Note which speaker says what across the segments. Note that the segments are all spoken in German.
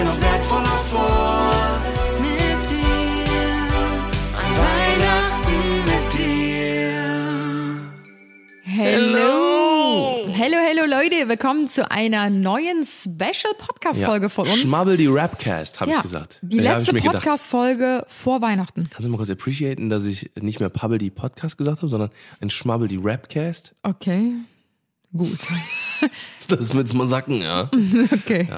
Speaker 1: Mir noch wertvoller vor. Mit dir, an Weihnachten mit dir.
Speaker 2: Hello. Hello, hello Leute, willkommen zu einer neuen Special-Podcast-Folge von uns.
Speaker 3: Schmabbel die Rapcast, habe
Speaker 2: ja,
Speaker 3: ich gesagt.
Speaker 2: die
Speaker 3: Ja, hab
Speaker 2: letzte
Speaker 3: ich mir gedacht.
Speaker 2: Podcast-Folge vor Weihnachten.
Speaker 3: Kannst du mal kurz appreciaten, dass ich nicht mehr Pabbel die Podcast gesagt habe, sondern ein Schmabbel die Rapcast?
Speaker 2: Okay, gut.
Speaker 3: Das wird's mal sacken, ja.
Speaker 2: Okay.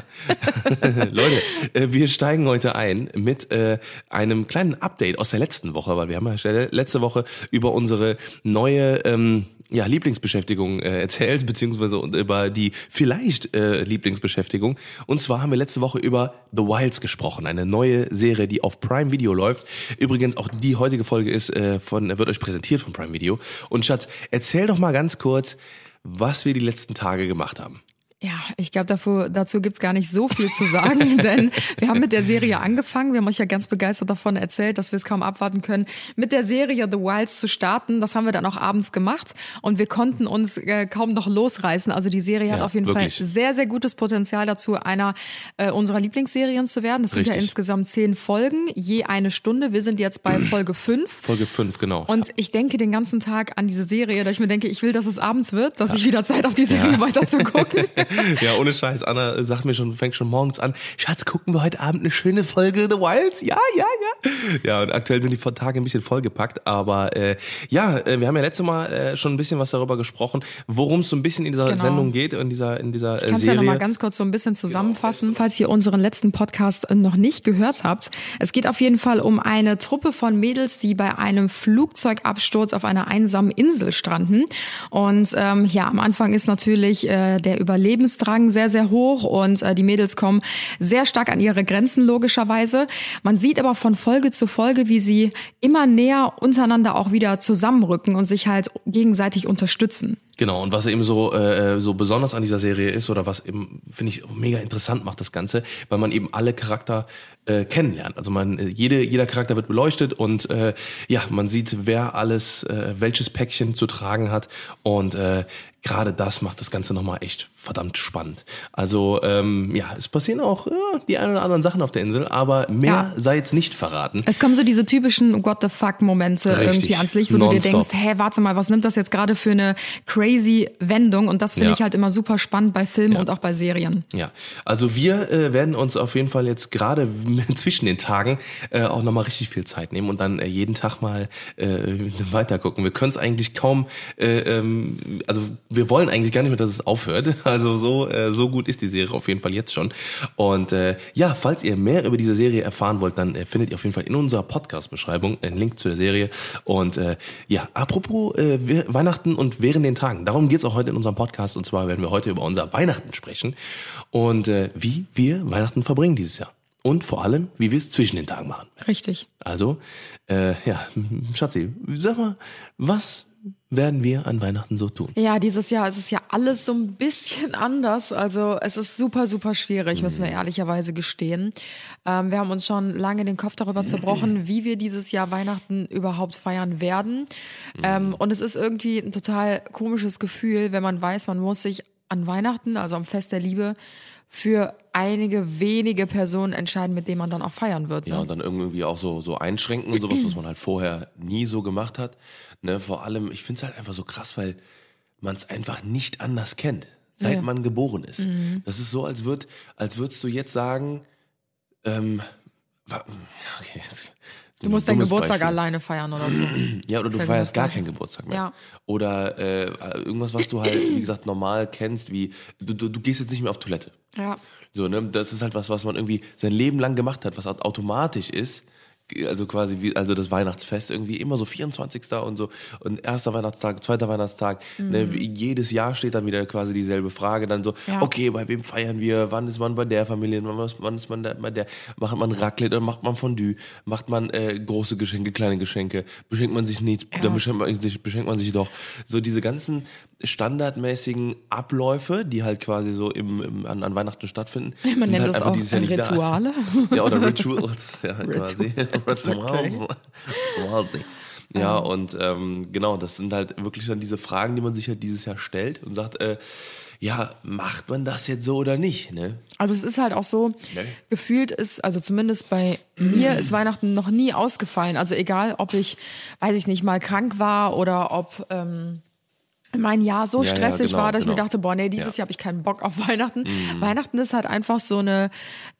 Speaker 3: Leute, äh, wir steigen heute ein mit äh, einem kleinen Update aus der letzten Woche, weil wir haben ja letzte Woche über unsere neue ähm, ja, Lieblingsbeschäftigung äh, erzählt, beziehungsweise über die vielleicht äh, Lieblingsbeschäftigung. Und zwar haben wir letzte Woche über The Wilds gesprochen, eine neue Serie, die auf Prime Video läuft. Übrigens auch die heutige Folge ist äh, von wird euch präsentiert von Prime Video. Und Schatz, erzähl doch mal ganz kurz, was wir die letzten Tage gemacht haben.
Speaker 2: Ja, ich glaube, dafür, dazu gibt's gar nicht so viel zu sagen, denn wir haben mit der Serie angefangen. Wir haben euch ja ganz begeistert davon erzählt, dass wir es kaum abwarten können, mit der Serie The Wilds zu starten. Das haben wir dann auch abends gemacht und wir konnten uns äh, kaum noch losreißen. Also die Serie hat
Speaker 3: Ja,
Speaker 2: auf jeden
Speaker 3: wirklich.
Speaker 2: Fall sehr, sehr gutes Potenzial dazu, einer äh, unserer Lieblingsserien zu werden. Das sind ja
Speaker 3: Richtig.
Speaker 2: insgesamt zehn Folgen, je eine Stunde. Wir sind jetzt bei Folge fünf.
Speaker 3: Folge 5, genau.
Speaker 2: Und ich denke den ganzen Tag an diese Serie, dass ich mir denke, ich will, dass es abends wird, dass ich wieder Zeit habe, die Serie weiter zu gucken.
Speaker 3: Ja, ohne Scheiß. Anna sagt mir schon, fängt schon morgens an. Schatz, gucken wir heute Abend eine schöne Folge The Wilds? Ja, ja, ja. Ja, und aktuell sind die Tage ein bisschen vollgepackt. Aber äh, ja, äh, wir haben ja letztes Mal äh, schon ein bisschen was darüber gesprochen, worum es so ein bisschen in dieser
Speaker 2: Genau.
Speaker 3: Sendung geht, in dieser, in dieser äh,
Speaker 2: Ich kann es ja
Speaker 3: Serie.
Speaker 2: nochmal ganz kurz so ein bisschen zusammenfassen, falls ihr unseren letzten Podcast äh, noch nicht gehört habt. Es geht auf jeden Fall um eine Truppe von Mädels, die bei einem Flugzeugabsturz auf einer einsamen Insel stranden. Und ähm, ja, am Anfang ist natürlich äh, der Überlebensdrang sehr, sehr hoch und äh, die Mädels kommen sehr stark an ihre Grenzen logischerweise. Man sieht aber von Folge zu Folge, wie sie immer näher untereinander auch wieder zusammenrücken und sich halt gegenseitig unterstützen.
Speaker 3: Genau, und was eben so, äh, so besonders an dieser Serie ist, oder was eben, finde ich, mega interessant macht, das Ganze, weil man eben alle Charakter äh, kennenlernt. Also man, äh, jede, jeder Charakter wird beleuchtet und äh, ja, man sieht, wer alles, äh, welches Päckchen zu tragen hat. Und äh, gerade das macht das Ganze nochmal echt verdammt spannend. Also ähm, ja, es passieren auch ja, die ein oder anderen Sachen auf der Insel, aber mehr
Speaker 2: Ja.
Speaker 3: sei jetzt nicht verraten.
Speaker 2: Es kommen so diese typischen What the fuck Momente
Speaker 3: Richtig.
Speaker 2: irgendwie ans Licht, wo du dir denkst, hä, warte mal, was nimmt das jetzt gerade für eine crazy Wendung? Und das finde
Speaker 3: Ja.
Speaker 2: ich halt immer super spannend bei Filmen und auch bei Serien.
Speaker 3: Ja, also wir äh, werden uns auf jeden Fall jetzt gerade zwischen den Tagen äh, auch nochmal richtig viel Zeit nehmen und dann äh, jeden Tag mal äh, weiter gucken. Wir können es eigentlich kaum, äh, ähm, also wir wollen eigentlich gar nicht mehr, dass es aufhört. Also so, äh, so gut ist die Serie auf jeden Fall jetzt schon. Und äh, ja, falls ihr mehr über diese Serie erfahren wollt, dann äh, findet ihr auf jeden Fall in unserer Podcast-Beschreibung einen Link zu der Serie. Und äh, ja, apropos äh, We- Weihnachten und während den Tagen, darum geht's auch heute in unserem Podcast. Und zwar werden wir heute über unser Weihnachten sprechen und äh, wie wir Weihnachten verbringen dieses Jahr. Und vor allem, wie wir es zwischen den Tagen machen.
Speaker 2: Richtig.
Speaker 3: Also, äh, ja, Schatzi, sag mal, was werden wir an Weihnachten so tun?
Speaker 2: Ja, dieses Jahr ist es ja alles so ein bisschen anders. Also es ist super, super schwierig, müssen wir ehrlicherweise gestehen. Ähm, wir haben uns schon lange den Kopf darüber zerbrochen, wie wir dieses Jahr Weihnachten überhaupt feiern werden. Ähm, und es ist irgendwie ein total komisches Gefühl, wenn man weiß, man muss sich an Weihnachten, also am Fest der Liebe, für einige wenige Personen entscheiden, mit denen man dann auch feiern wird.
Speaker 3: Ja,
Speaker 2: Ne?
Speaker 3: und dann irgendwie auch so, so einschränken und sowas, was man halt vorher nie so gemacht hat. Ne, vor allem, ich finde es halt einfach so krass, weil man es einfach nicht anders kennt, seit
Speaker 2: Ja.
Speaker 3: man geboren ist. Das ist so, als würd, als würdest du jetzt sagen, ähm, okay, jetzt,
Speaker 2: Du musst deinen Geburtstag
Speaker 3: Beispiel.
Speaker 2: alleine feiern oder so.
Speaker 3: Ja, oder du
Speaker 2: ja
Speaker 3: feierst gar keinen Geburtstag mehr.
Speaker 2: Ja.
Speaker 3: Oder äh, irgendwas, was du halt, wie gesagt, normal kennst, wie du, du, du gehst jetzt nicht mehr auf Toilette.
Speaker 2: Ja.
Speaker 3: So, ne? Das ist halt was, was man irgendwie sein Leben lang gemacht hat, was automatisch ist. Also quasi wie, also das Weihnachtsfest irgendwie immer so 24. und so und erster Weihnachtstag, zweiter Weihnachtstag. Ne, wie jedes Jahr steht dann wieder quasi dieselbe Frage. Dann so,
Speaker 2: Ja.
Speaker 3: okay, bei wem feiern wir? Wann ist man bei der Familie? Wann, ist- wann ist man bei der? Macht man Raclette, dann macht man Fondue, macht man äh, große Geschenke, kleine Geschenke, beschenkt man sich nichts, dann beschenkt man sich, beschenkt man sich doch. So diese ganzen standardmäßigen Abläufe, die halt quasi so im, im an, an Weihnachten stattfinden.
Speaker 2: Man
Speaker 3: sind
Speaker 2: nennt
Speaker 3: halt
Speaker 2: das auch
Speaker 3: nicht da.
Speaker 2: Rituale.
Speaker 3: Ja, oder Rituals, ja, quasi. Rituals.
Speaker 2: okay.
Speaker 3: Ja, und ähm, genau, das sind halt wirklich dann diese Fragen, die man sich halt dieses Jahr stellt und sagt, äh, ja, macht man das jetzt so oder nicht, ne?
Speaker 2: Also es ist halt auch so,
Speaker 3: Nee.
Speaker 2: gefühlt ist, also zumindest bei mir ist Weihnachten noch nie ausgefallen. Also egal, ob ich, weiß ich nicht, mal krank war oder ob ähm, mein Jahr so
Speaker 3: Ja, ja,
Speaker 2: stressig
Speaker 3: genau,
Speaker 2: war, dass ich mir
Speaker 3: genau.
Speaker 2: dachte, boah, nee, dieses
Speaker 3: Ja. Mhm.
Speaker 2: Jahr habe ich keinen Bock auf Weihnachten. Weihnachten ist halt einfach so eine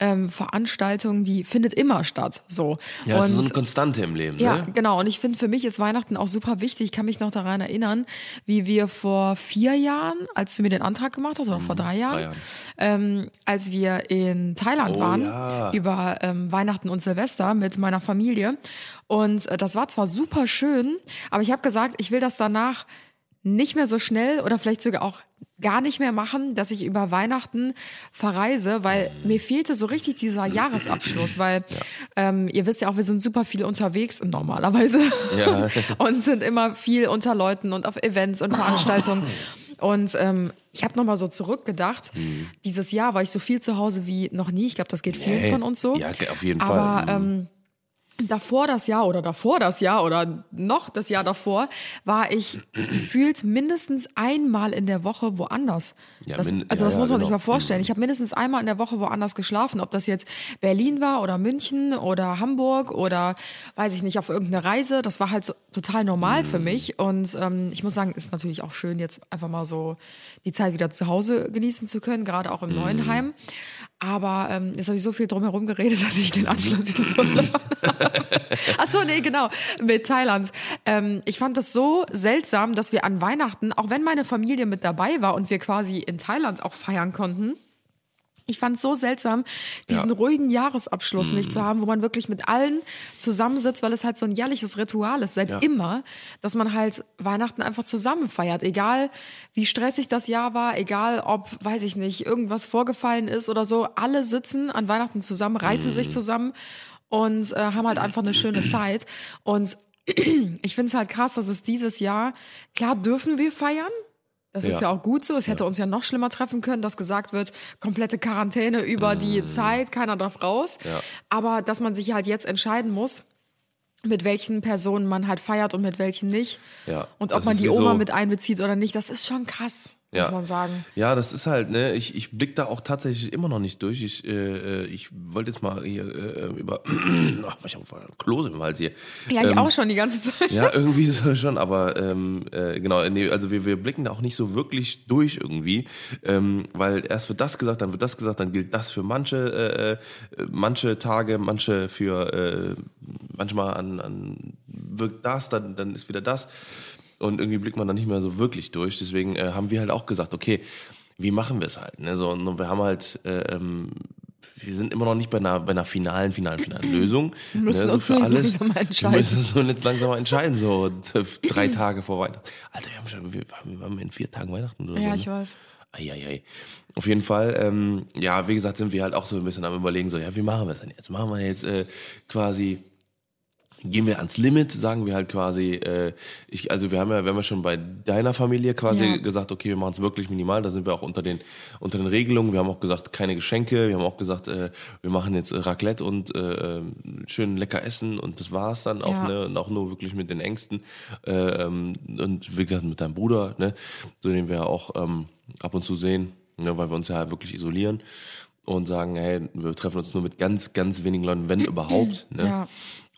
Speaker 2: ähm, Veranstaltung, die findet immer statt. So.
Speaker 3: Ja, das ist so
Speaker 2: Und
Speaker 3: eine Konstante im Leben,
Speaker 2: ja,
Speaker 3: ne?
Speaker 2: genau. Und ich finde, für mich ist Weihnachten auch super wichtig. Ich kann mich noch daran erinnern, wie wir vor vier Jahren, als du mir den Antrag gemacht hast, oder vor drei Jahren,
Speaker 3: Mhm, drei Jahren.
Speaker 2: Ähm, als wir in Thailand
Speaker 3: Oh,
Speaker 2: waren,
Speaker 3: ja.
Speaker 2: über ähm, Weihnachten und Silvester mit meiner Familie. Und äh, das war zwar super schön, aber ich habe gesagt, ich will das danach nicht mehr so schnell oder vielleicht sogar auch gar nicht mehr machen, dass ich über Weihnachten verreise, weil mir fehlte so richtig dieser Jahresabschluss, weil ähm, ihr wisst ja auch, wir sind super viel unterwegs normalerweise
Speaker 3: Ja.
Speaker 2: und sind immer viel unter Leuten und auf Events und Veranstaltungen. Und ähm, ich habe nochmal so zurückgedacht, dieses Jahr war ich so viel zu Hause wie noch nie. Ich glaube, das geht vielen
Speaker 3: Nee.
Speaker 2: von uns so.
Speaker 3: Ja, auf jeden
Speaker 2: Aber
Speaker 3: Fall.
Speaker 2: ähm, davor das Jahr oder davor das Jahr oder noch das Jahr davor war ich gefühlt mindestens einmal in der Woche woanders.
Speaker 3: Ja,
Speaker 2: das, also
Speaker 3: ja,
Speaker 2: das
Speaker 3: ja,
Speaker 2: muss man sich
Speaker 3: genau.
Speaker 2: mal vorstellen. Ich habe mindestens einmal in der Woche woanders geschlafen, ob das jetzt Berlin war oder München oder Hamburg oder weiß ich nicht, auf irgendeine Reise. Das war halt so, total normal
Speaker 3: Mhm.
Speaker 2: für mich. Und ähm, ich muss sagen, ist natürlich auch schön, jetzt einfach mal so die Zeit wieder zu Hause genießen zu können, gerade auch im
Speaker 3: Mhm.
Speaker 2: neuen Heim. Aber ähm, jetzt habe ich so viel drumherum geredet, dass ich den Anschluss verloren habe. Ach so, nee, genau, mit Thailand. Ähm, ich fand das so seltsam, dass wir an Weihnachten, auch wenn meine Familie mit dabei war und wir quasi in Thailand auch feiern konnten, ich fand es so seltsam, diesen
Speaker 3: Ja. Mhm.
Speaker 2: ruhigen Jahresabschluss nicht zu haben, wo man wirklich mit allen zusammensitzt, weil es halt so ein jährliches Ritual ist, seit
Speaker 3: Ja.
Speaker 2: immer, dass man halt Weihnachten einfach zusammen feiert. Egal, wie stressig das Jahr war, egal, ob, weiß ich nicht, irgendwas vorgefallen ist oder so. Alle sitzen an Weihnachten zusammen, reißen
Speaker 3: Mhm.
Speaker 2: sich zusammen und äh, haben halt einfach eine schöne Zeit. Und ich finde es halt krass, dass es dieses Jahr, klar dürfen wir feiern, das ist
Speaker 3: Ja.
Speaker 2: ja auch gut so. Es hätte uns ja noch schlimmer treffen können, dass gesagt wird, komplette Quarantäne über die Zeit, keiner darf raus.
Speaker 3: Ja.
Speaker 2: Aber dass man sich halt jetzt entscheiden muss, mit welchen Personen man halt feiert und mit welchen nicht.
Speaker 3: Ja,
Speaker 2: Und ob
Speaker 3: das
Speaker 2: man die Oma
Speaker 3: so-
Speaker 2: mit einbezieht oder nicht, das ist schon krass,
Speaker 3: Ja.
Speaker 2: muss man sagen.
Speaker 3: Ja, das ist halt, ne, ich, ich blick da auch tatsächlich immer noch nicht durch. Ich, äh, äh, ich wollte jetzt mal hier äh, über, ach, ich habe Klose im Hals hier.
Speaker 2: Ja, ich
Speaker 3: Ähm,
Speaker 2: auch schon die ganze Zeit.
Speaker 3: Ja, irgendwie so schon, aber ähm, äh, genau, nee, also wir, wir blicken da auch nicht so wirklich durch irgendwie, ähm, weil erst wird das gesagt, dann wird das gesagt, dann gilt das für manche, äh, äh, manche Tage, manche für, äh, manchmal an, an wirkt das, dann, dann ist wieder das und irgendwie blickt man da nicht mehr so wirklich durch. Deswegen äh, haben wir halt auch gesagt, okay, wie machen wir es halt? Ne? So, und wir haben halt äh, ähm, wir sind immer noch nicht bei einer, bei einer finalen, finalen, finalen Lösung.
Speaker 2: Wir müssen
Speaker 3: ne, so
Speaker 2: uns
Speaker 3: für alles.
Speaker 2: langsam mal
Speaker 3: Wir
Speaker 2: entscheiden.
Speaker 3: müssen uns jetzt langsam mal entscheiden, so drei Tage vor Weihnachten. Alter, wir haben schon, wir wir haben in vier Tagen Weihnachten oder so.
Speaker 2: Ja,
Speaker 3: ne?
Speaker 2: ich weiß.
Speaker 3: Eieiei. Auf jeden Fall, ähm, ja, wie gesagt, sind wir halt auch so ein bisschen am überlegen, so, ja, wie machen wir es denn jetzt? Machen wir jetzt äh, quasi, gehen wir ans Limit, sagen wir halt quasi, äh, ich, also wir haben ja, wir haben ja schon bei deiner Familie quasi
Speaker 2: Ja.
Speaker 3: gesagt, okay, wir machen es wirklich minimal, da sind wir auch unter den, unter den Regelungen, wir haben auch gesagt, keine Geschenke, wir haben auch gesagt, äh, wir machen jetzt Raclette und äh, äh, schön lecker essen und das war's dann auch,
Speaker 2: Ja.
Speaker 3: ne, und auch nur wirklich mit den Ängsten, äh, ähm, und wie gesagt, mit deinem Bruder, ne, so den wir auch ähm, ab und zu sehen, ne, weil wir uns ja wirklich isolieren und sagen, hey, wir treffen uns nur mit ganz, ganz wenigen Leuten, wenn überhaupt. Ne?
Speaker 2: Ja.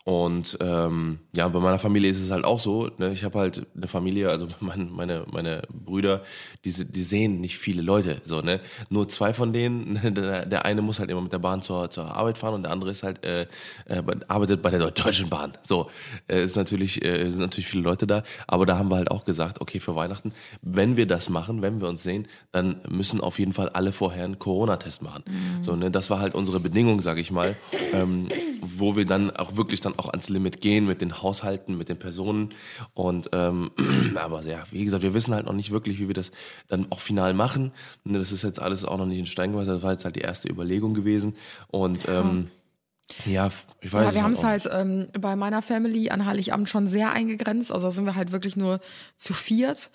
Speaker 3: Und ähm, ja, bei meiner Familie ist es halt auch so. Ne? Ich habe halt eine Familie, also mein, meine meine Brüder, die, die sehen nicht viele Leute. So ne, nur zwei von denen. ne, Der, der eine muss halt immer mit der Bahn zur, zur Arbeit fahren und der andere ist halt äh, äh, arbeitet bei der Deu- Deutschen Bahn. So äh, ist natürlich äh, sind natürlich viele Leute da, aber da haben wir halt auch gesagt, okay für Weihnachten, wenn wir das machen, wenn wir uns sehen, dann müssen auf jeden Fall alle vorher einen Corona-Test machen. So ne, das war halt unsere Bedingung, sage ich mal, ähm, wo wir dann auch wirklich dann auch ans Limit gehen mit den Haushalten, mit den Personen und ähm, aber ja, wie gesagt, wir wissen halt noch nicht wirklich, wie wir das dann auch final machen. Ne, Das ist jetzt alles auch noch nicht in Stein gemeißelt. Das war jetzt halt die erste Überlegung gewesen und ähm, ja, ich weiß
Speaker 2: Ja, wir haben es halt ähm, bei meiner Family an Heiligabend schon sehr eingegrenzt. Also sind wir halt wirklich nur zu viert.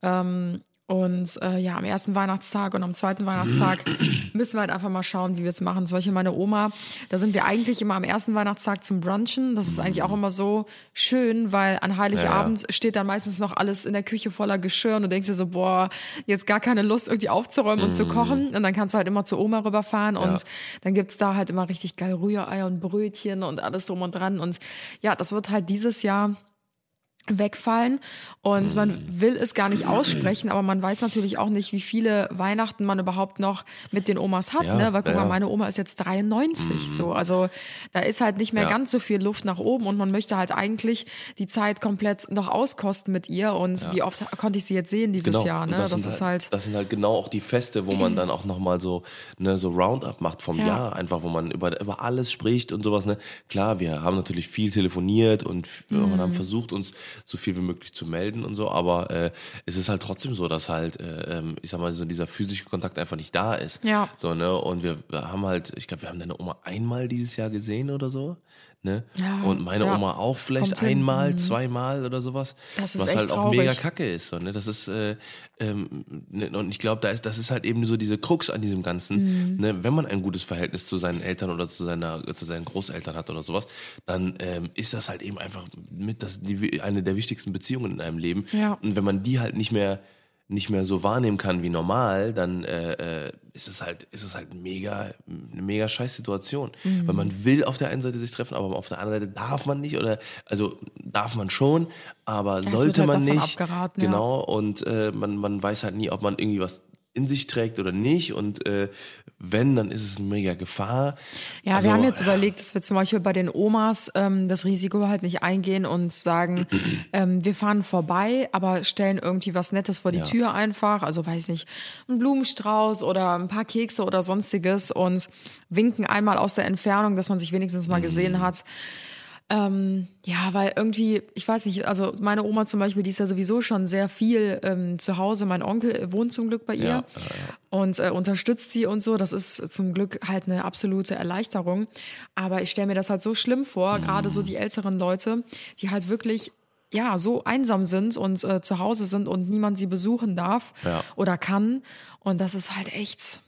Speaker 2: Ähm, Und äh, ja, am ersten Weihnachtstag und am zweiten Weihnachtstag müssen wir halt einfach mal schauen, wie wir es machen. Zum Beispiel meine Oma, da sind wir eigentlich immer am ersten Weihnachtstag zum Brunchen. Das ist eigentlich auch immer so schön, weil an Heiligabend
Speaker 3: Ja,
Speaker 2: steht dann meistens noch alles in der Küche voller Geschirr und du denkst dir so, boah, jetzt gar keine Lust irgendwie aufzuräumen und zu kochen. Und dann kannst du halt immer zu Oma rüberfahren und dann gibt's da halt immer richtig geil Rührei und Brötchen und alles drum und dran. Und ja, das wird halt dieses Jahr wegfallen und man will es gar nicht aussprechen, aber man weiß natürlich auch nicht, wie viele Weihnachten man überhaupt noch mit den Omas hat,
Speaker 3: Ja,
Speaker 2: ne? Weil guck
Speaker 3: ja.
Speaker 2: mal, meine Oma ist jetzt 93, so, also da ist halt nicht mehr
Speaker 3: Ja.
Speaker 2: ganz so viel Luft nach oben und man möchte halt eigentlich die Zeit komplett noch auskosten mit ihr und wie oft konnte ich sie jetzt sehen dieses Jahr,
Speaker 3: Und
Speaker 2: ne? Das,
Speaker 3: sind
Speaker 2: ist halt,
Speaker 3: Das sind halt genau auch die Feste, wo man dann auch nochmal so, ne, so Roundup macht vom
Speaker 2: Ja.
Speaker 3: Jahr, einfach, wo man über, über alles spricht und sowas, ne. Klar, wir haben natürlich viel telefoniert und
Speaker 2: Mhm.
Speaker 3: haben versucht, uns so viel wie möglich zu melden und so, aber äh, es ist halt trotzdem so, dass halt, äh, ähm, ich sag mal, so dieser physische Kontakt einfach nicht da ist.
Speaker 2: Ja.
Speaker 3: So, ne, und wir, wir haben halt, ich glaube, wir haben deine Oma einmal dieses Jahr gesehen oder so. Ne?
Speaker 2: Ja,
Speaker 3: und meine
Speaker 2: ja.
Speaker 3: Oma auch vielleicht
Speaker 2: Kommt hin.
Speaker 3: einmal, zweimal oder sowas.
Speaker 2: Das ist
Speaker 3: was halt auch
Speaker 2: traurig.
Speaker 3: mega kacke ist. So, ne? Das ist, äh, ähm, ne? und ich glaube, da ist, das ist halt eben so diese Krux an diesem Ganzen.
Speaker 2: Mhm.
Speaker 3: Ne? Wenn man ein gutes Verhältnis zu seinen Eltern oder zu seiner, zu seinen Großeltern hat oder sowas, dann ähm, ist das halt eben einfach mit das, die, eine der wichtigsten Beziehungen in einem Leben.
Speaker 2: Ja.
Speaker 3: Und wenn man die halt nicht mehr nicht mehr so wahrnehmen kann wie normal, dann äh, äh, ist es halt ist es halt mega eine mega scheiß Situation,
Speaker 2: Mhm.
Speaker 3: weil man will auf der einen Seite sich treffen, aber auf der anderen Seite darf man nicht oder also darf man schon, aber
Speaker 2: wird
Speaker 3: sollte
Speaker 2: halt
Speaker 3: man nicht.
Speaker 2: abgeraten, ja.
Speaker 3: genau und äh, man man weiß halt nie, ob man irgendwie was in sich trägt oder nicht und äh, wenn, dann ist es eine mega Gefahr.
Speaker 2: Ja,
Speaker 3: Also,
Speaker 2: wir haben jetzt
Speaker 3: ja.
Speaker 2: überlegt, dass wir zum Beispiel bei den Omas ähm, das Risiko halt nicht eingehen und sagen, ähm, wir fahren vorbei, aber stellen irgendwie was Nettes vor die
Speaker 3: Ja.
Speaker 2: Tür einfach, also weiß nicht, ein Blumenstrauß oder ein paar Kekse oder sonstiges und winken einmal aus der Entfernung, dass man sich wenigstens mal gesehen hat. Ähm, ja, weil irgendwie, ich weiß nicht, also meine Oma zum Beispiel, die ist ja sowieso schon sehr viel ähm, zu Hause. Mein Onkel wohnt zum Glück bei ihr
Speaker 3: Ja,
Speaker 2: und äh, unterstützt sie und so. Das ist zum Glück halt eine absolute Erleichterung. Aber ich stelle mir das halt so schlimm vor, gerade so die älteren Leute, die halt wirklich ja so einsam sind und äh, zu Hause sind und niemand sie besuchen darf
Speaker 3: Ja.
Speaker 2: oder kann. Und das ist halt echt.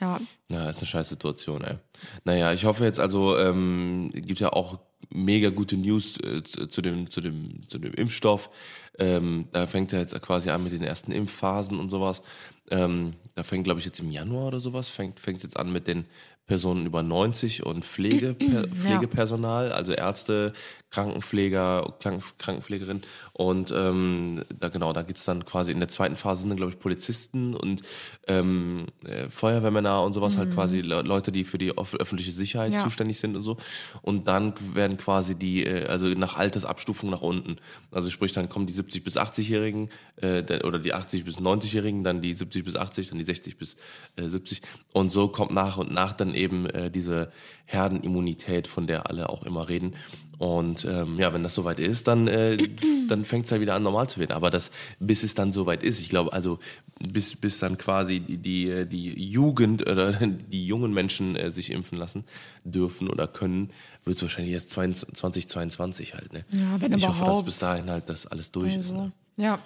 Speaker 2: Ja,
Speaker 3: Ja, ist eine scheiß Situation, ey. Naja, ich hoffe jetzt also, ähm, gibt ja auch mega gute News äh, zu dem, zu dem, zu dem Impfstoff. Ähm, da fängt er jetzt quasi an mit den ersten Impfphasen und sowas. Ähm, da fängt, glaube ich, jetzt im Januar oder sowas, fängt fängt jetzt an mit den Personen über 90 und Pflege, per, Pflegepersonal, also Ärzte, Krankenpfleger, Kranken, Krankenpflegerin. Und ähm, da genau, da geht's dann quasi in der zweiten Phase sind dann, glaube ich, Polizisten und ähm, äh, Feuerwehrmänner und sowas halt quasi Le Leute, die für die öff- öffentliche Sicherheit
Speaker 2: Ja.
Speaker 3: zuständig sind und so. Und dann werden quasi die, äh, also nach Altersabstufung nach unten. Also sprich, dann kommen die 70 bis 80-Jährigen äh, der- oder die 80 bis 90-Jährigen, dann die 70 bis 80, dann die 60 bis äh, 70. Und so kommt nach und nach dann eben äh, diese Herdenimmunität, von der alle auch immer reden. Und ähm, ja, wenn das soweit ist, dann, äh, dann fängt es halt wieder an, normal zu werden. Aber das, bis es dann soweit ist, ich glaube, also bis, bis dann quasi die, die, die Jugend oder die jungen Menschen äh, sich impfen lassen dürfen oder können, wird es wahrscheinlich erst 22 2022 halt. Ne?
Speaker 2: Ja, wenn
Speaker 3: ich hoffe, dass
Speaker 2: überhaupt.
Speaker 3: bis dahin halt das alles durch ist.
Speaker 2: Also,
Speaker 3: Ne?
Speaker 2: Ja.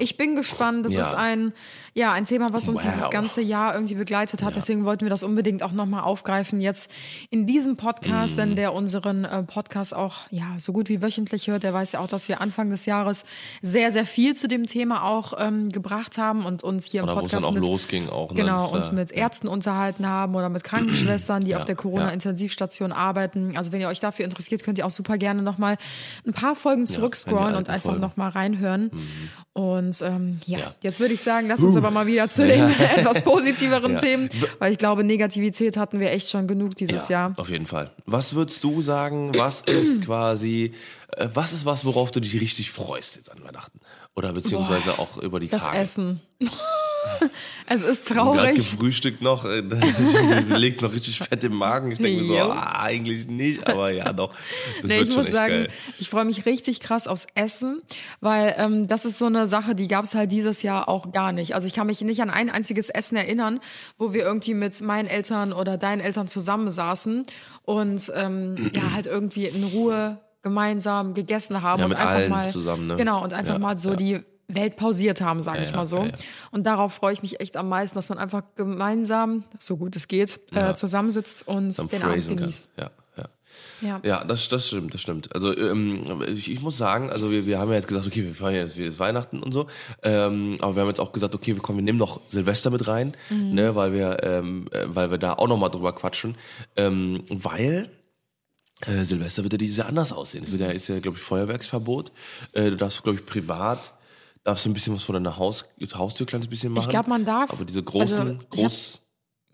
Speaker 2: Ich bin gespannt. Das
Speaker 3: Ja.
Speaker 2: ist ein, ja, ein Thema, was uns
Speaker 3: Wow.
Speaker 2: dieses ganze Jahr irgendwie begleitet hat. Deswegen wollten wir das unbedingt auch nochmal aufgreifen jetzt in diesem Podcast,
Speaker 3: Mhm.
Speaker 2: denn der unseren äh, Podcast auch, ja, so gut wie wöchentlich hört, der weiß ja auch, dass wir Anfang des Jahres sehr, sehr viel zu dem Thema auch ähm, gebracht haben und uns hier im
Speaker 3: Oder
Speaker 2: Podcast
Speaker 3: dann auch
Speaker 2: mit,
Speaker 3: losging auch. Ne?
Speaker 2: Genau,
Speaker 3: Das,
Speaker 2: uns
Speaker 3: äh,
Speaker 2: mit Ärzten unterhalten haben oder mit Krankenschwestern, die
Speaker 3: Ja,
Speaker 2: auf der
Speaker 3: ja.
Speaker 2: Corona-Intensivstation arbeiten. Also wenn ihr euch dafür interessiert, könnt ihr auch super gerne nochmal ein paar Folgen zurückscrollen und einfach nochmal reinhören. Und ähm, ja,
Speaker 3: Ja.
Speaker 2: jetzt würde ich sagen, lass uns aber mal wieder zu den etwas positiveren
Speaker 3: Ja.
Speaker 2: Themen, weil ich glaube, Negativität hatten wir echt schon genug dieses
Speaker 3: ja,
Speaker 2: Jahr.
Speaker 3: Auf jeden Fall. Was würdest du sagen, was ist quasi, äh, was ist was, worauf du dich richtig freust jetzt an Weihnachten? Oder beziehungsweise auch über die
Speaker 2: Das
Speaker 3: Tage?
Speaker 2: Essen. es ist
Speaker 3: Gerade
Speaker 2: traurig.
Speaker 3: gefrühstückt noch, äh, legt noch richtig fett im Magen. Ich denke mir so, ah, eigentlich nicht, aber ja doch. Das
Speaker 2: Nee,
Speaker 3: wird
Speaker 2: ich
Speaker 3: schon
Speaker 2: muss sagen,
Speaker 3: geil.
Speaker 2: ich freue mich richtig krass aufs Essen, weil ähm, das ist so eine Sache, die gab es halt dieses Jahr auch gar nicht. Also ich kann mich nicht an ein einziges Essen erinnern, wo wir irgendwie mit meinen Eltern oder deinen Eltern zusammensaßen und ähm, ja halt irgendwie in Ruhe gemeinsam gegessen haben
Speaker 3: Ja,
Speaker 2: und einfach mal
Speaker 3: zusammen, ne?
Speaker 2: genau und einfach
Speaker 3: Ja,
Speaker 2: mal so
Speaker 3: ja.
Speaker 2: die Welt pausiert haben, sage
Speaker 3: Ja,
Speaker 2: ich mal so.
Speaker 3: ja, ja.
Speaker 2: Und darauf freue ich mich echt am meisten, dass man einfach gemeinsam, so gut es geht, äh, zusammensitzt und
Speaker 3: Am
Speaker 2: den Abend
Speaker 3: Phrasen kann.
Speaker 2: genießt.
Speaker 3: Ja, ja.
Speaker 2: Ja.
Speaker 3: Ja, das, das stimmt, das stimmt. Also ähm, ich, ich muss sagen, also wir, wir haben ja jetzt gesagt, okay, wir feiern jetzt wieder Weihnachten und so, ähm, aber wir haben jetzt auch gesagt, okay, wir kommen, wir nehmen noch Silvester mit rein,
Speaker 2: Mhm.
Speaker 3: ne, weil wir, ähm, äh, weil wir da auch noch mal drüber quatschen, ähm, weil äh, Silvester wird ja dieses Jahr anders aussehen. Ja, ist ja, glaube ich, Feuerwerksverbot. Äh, du darfst, glaube ich, privat darfst du ein bisschen was von deiner Haus, Haustür ein kleines bisschen machen.
Speaker 2: glaub, man darf-
Speaker 3: Aber diese großen,
Speaker 2: also, ich
Speaker 3: groß,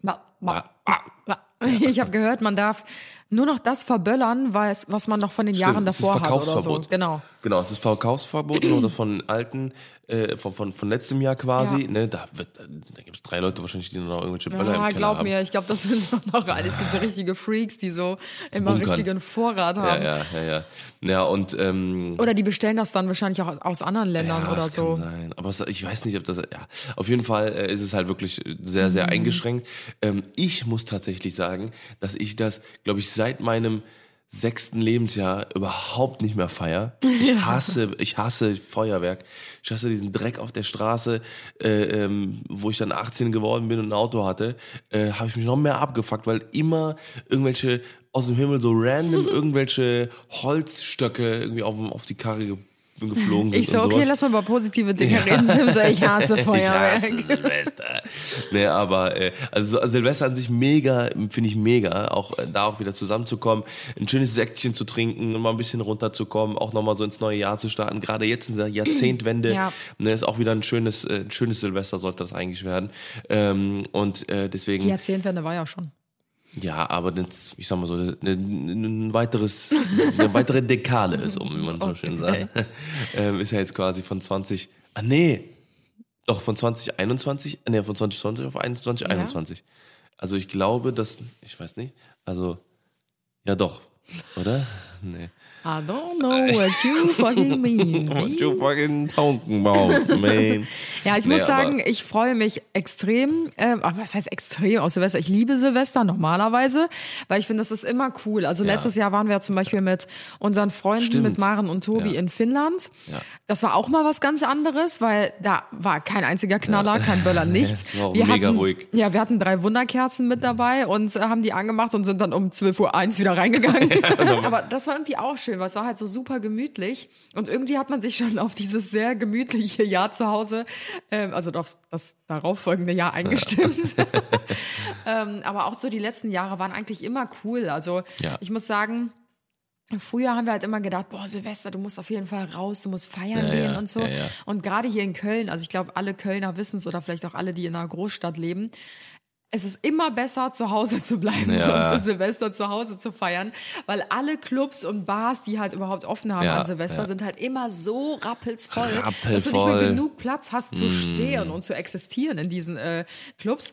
Speaker 2: Ma, ma,
Speaker 3: Ah,
Speaker 2: ma. Ich habe gehört, man darf nur noch das verböllern, was, was man noch von den Jahren
Speaker 3: Stimmt, ist
Speaker 2: davor hat oder so. Genau.
Speaker 3: Genau, es ist Verkaufsverbot oder von alten, äh, von, von, von letztem Jahr quasi.
Speaker 2: Ja.
Speaker 3: Ne, da wird, da gibt es drei Leute wahrscheinlich, die noch irgendwelche Böller im
Speaker 2: Ja,
Speaker 3: Keller
Speaker 2: glaub
Speaker 3: haben.
Speaker 2: mir, ich glaube, das sind noch alle. Es gibt so richtige Freaks, die so immer
Speaker 3: Bunkern.
Speaker 2: richtigen Vorrat
Speaker 3: Ja,
Speaker 2: haben.
Speaker 3: ja, ja, ja. Ja, und ähm,
Speaker 2: Oder die bestellen das dann wahrscheinlich auch aus anderen Ländern
Speaker 3: ja,
Speaker 2: oder
Speaker 3: das
Speaker 2: so.
Speaker 3: Kann sein. Aber ich weiß nicht, ob das. Ja, auf jeden Fall äh, ist es halt wirklich sehr, sehr
Speaker 2: Mhm.
Speaker 3: eingeschränkt. Ähm, ich muss tatsächlich sagen, dass ich das, glaube ich, seit meinem sechsten Lebensjahr überhaupt nicht mehr feier. Ich hasse, ich hasse Feuerwerk. Ich hasse diesen Dreck auf der Straße. Äh, ähm, wo ich dann 18 geworden bin und ein Auto hatte, äh, habe ich mich noch mehr abgefuckt, weil immer irgendwelche aus dem Himmel so random irgendwelche Holzstöcke irgendwie auf, auf die Karre geflogen sind.
Speaker 2: Ich so, okay,
Speaker 3: sowas.
Speaker 2: lass mal über positive Dinge reden. Tim so, ich hasse
Speaker 3: Ich
Speaker 2: Feuerwerk.
Speaker 3: hasse Silvester. nee, aber äh, also so- Silvester an sich mega, finde ich mega, auch äh, da auch wieder zusammenzukommen, ein schönes Säckchen zu trinken, mal ein bisschen runterzukommen, auch nochmal so ins neue Jahr zu starten. Gerade jetzt in der Jahrzehntwende
Speaker 2: Ja.
Speaker 3: ne, ist auch wieder ein schönes, äh, ein schönes Silvester sollte das eigentlich werden. Ähm, und äh, deswegen
Speaker 2: Die Jahrzehnwende war ja schon.
Speaker 3: Ja, aber das, ich sag mal so, ein, weiteres, eine weitere Dekade ist um, wie man so schön sagt. Ähm, ist ja jetzt quasi von 20, ah nee, doch von 2021, äh, nee, von 2020 auf 2021. Also ich glaube, dass, ich weiß nicht, also, ja doch, oder? Nee.
Speaker 2: I don't know what you fucking mean.
Speaker 3: What you fucking talking about, man?
Speaker 2: Ja, ich
Speaker 3: Nee,
Speaker 2: muss sagen, ich freue mich extrem, aber was heißt extrem aus Silvester? Ich liebe Silvester normalerweise, weil ich finde, das ist immer cool. Also
Speaker 3: Ja.
Speaker 2: letztes Jahr waren wir zum Beispiel mit unseren Freunden,
Speaker 3: Stimmt.
Speaker 2: mit Maren und Tobi
Speaker 3: Ja.
Speaker 2: in Finnland.
Speaker 3: Ja.
Speaker 2: Das war auch mal was ganz anderes, weil da war kein einziger Knaller, kein Böller, nichts.
Speaker 3: war auch
Speaker 2: wir
Speaker 3: mega
Speaker 2: hatten,
Speaker 3: ruhig.
Speaker 2: Ja, wir hatten drei Wunderkerzen mit dabei und äh, haben die angemacht und sind dann um 12.01 Uhr wieder reingegangen. aber das war irgendwie auch schön, weil es war halt so super gemütlich und irgendwie hat man sich schon auf dieses sehr gemütliche Jahr zu Hause, ähm, also auf das darauffolgende Jahr eingestimmt. ähm, aber auch so die letzten Jahre waren eigentlich immer cool. Also
Speaker 3: Ja.
Speaker 2: ich muss sagen, Früher haben wir halt immer gedacht, boah, Silvester, du musst auf jeden Fall raus, du musst feiern
Speaker 3: Ja,
Speaker 2: gehen
Speaker 3: ja,
Speaker 2: und so.
Speaker 3: ja, ja.
Speaker 2: Und gerade hier in Köln, also ich glaube, alle Kölner wissen es oder vielleicht auch alle, die in einer Großstadt leben, es ist immer besser, zu Hause zu bleiben
Speaker 3: Ja.
Speaker 2: und Silvester zu Hause zu feiern, weil alle Clubs und Bars, die halt überhaupt offen haben
Speaker 3: Ja,
Speaker 2: an Silvester,
Speaker 3: ja.
Speaker 2: sind halt immer so rappelsvoll, dass du nicht mehr genug Platz hast zu stehen und zu existieren in diesen äh, Clubs.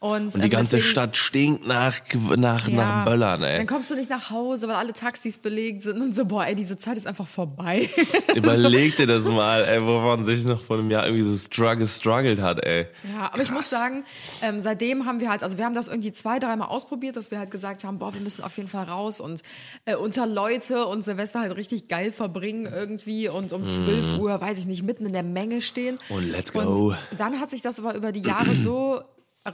Speaker 2: Und,
Speaker 3: Und die
Speaker 2: ähm,
Speaker 3: ganze
Speaker 2: deswegen-
Speaker 3: Stadt stinkt nach, nach, nach Böllern, ey.
Speaker 2: Dann kommst du nicht nach Hause, weil alle Taxis belegt sind und so, boah, ey, diese Zeit ist einfach vorbei.
Speaker 3: Überleg dir das mal, ey, wo man sich noch vor einem Jahr irgendwie so struggle, struggled hat, ey.
Speaker 2: Ja, aber ich muss sagen, ähm, seitdem haben wir halt, also wir haben das irgendwie zwei, dreimal ausprobiert, dass wir halt gesagt haben, boah, wir müssen auf jeden Fall raus und äh, unter Leute und Silvester halt richtig geil verbringen irgendwie und um 12 Uhr, weiß ich nicht, mitten in der Menge stehen.
Speaker 3: Und let's go.
Speaker 2: Und dann hat sich das aber über die Jahre so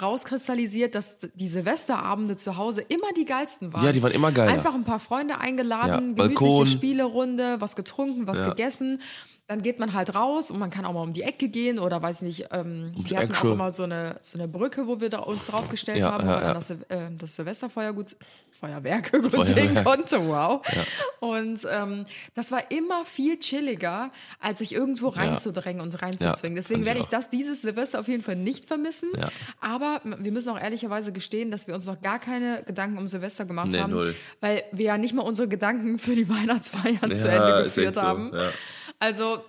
Speaker 2: rauskristallisiert, dass die Silvesterabende zu Hause immer die geilsten waren.
Speaker 3: Ja, die waren immer geiler.
Speaker 2: Einfach ein paar Freunde eingeladen,
Speaker 3: Ja,
Speaker 2: gemütliche
Speaker 3: Balkon.
Speaker 2: Spielerunde, was getrunken, was
Speaker 3: Ja.
Speaker 2: gegessen. Dann geht man halt raus und man kann auch mal um die Ecke gehen oder weiß nicht, ähm,
Speaker 3: Ums
Speaker 2: wir hatten auch immer so eine, so eine Brücke, wo wir da uns draufgestellt
Speaker 3: Ja,
Speaker 2: haben,
Speaker 3: ja,
Speaker 2: wo man
Speaker 3: ja.
Speaker 2: das, äh, das Silvesterfeuer gut, Feuerwerk gut
Speaker 3: Feuerwerk.
Speaker 2: sehen konnte, wow. Und ähm, das war immer viel chilliger, als sich irgendwo reinzudrängen und reinzuzwingen. Deswegen werde ich
Speaker 3: auch.
Speaker 2: das dieses Silvester auf jeden Fall nicht vermissen. Aber wir müssen auch ehrlicherweise gestehen, dass wir uns noch gar keine Gedanken um Silvester gemacht
Speaker 3: Nee,
Speaker 2: haben,
Speaker 3: null.
Speaker 2: weil wir ja nicht mal unsere Gedanken für die Weihnachtsfeiern zu Ende geführt
Speaker 3: so,
Speaker 2: haben.
Speaker 3: ja.
Speaker 2: Also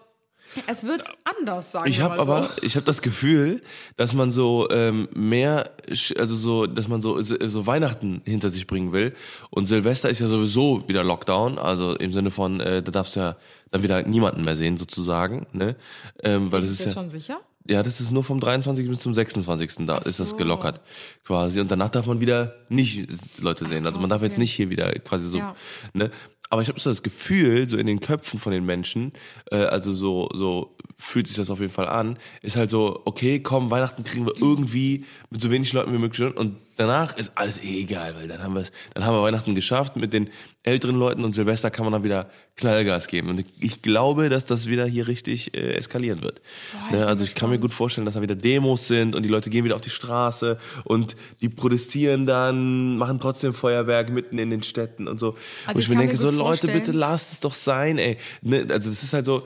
Speaker 2: es wird anders, sagen
Speaker 3: Ich habe
Speaker 2: mal so.
Speaker 3: aber, ich habe das Gefühl, dass man so ähm, mehr, also so, dass man so so Weihnachten hinter sich bringen will. Und Silvester ist ja sowieso wieder Lockdown, also im Sinne von, äh, da darfst du ja dann wieder niemanden mehr sehen sozusagen, ne? Ähm, weil
Speaker 2: ist
Speaker 3: das ist ja,
Speaker 2: schon sicher?
Speaker 3: ja, das ist nur vom 23. bis zum 26. Da ist das
Speaker 2: so.
Speaker 3: gelockert quasi. Und danach darf man wieder nicht Leute sehen. Also man darf jetzt nicht hier wieder quasi so,
Speaker 2: Ja.
Speaker 3: ne? Aber ich habe so das Gefühl, so in den Köpfen von den Menschen, äh, also so, so fühlt sich das auf jeden Fall an, ist halt so, okay, komm, Weihnachten kriegen wir irgendwie mit so wenig Leuten wie möglich und danach ist alles eh egal, weil dann haben wir es, dann haben wir Weihnachten geschafft mit den älteren Leuten und Silvester kann man dann wieder Knallgas geben. Und ich glaube, dass das wieder hier richtig äh, eskalieren wird.
Speaker 2: Boah,
Speaker 3: ne? Also ich kann mir gut vorstellen, dass da wieder Demos sind und die Leute gehen wieder auf die Straße und die protestieren dann, machen trotzdem Feuerwerk mitten in den Städten und so.
Speaker 2: Also
Speaker 3: und
Speaker 2: ich
Speaker 3: ich mir denke,
Speaker 2: mir
Speaker 3: so Leute, bitte lasst es doch sein, ey. Ne? Also das ist halt so,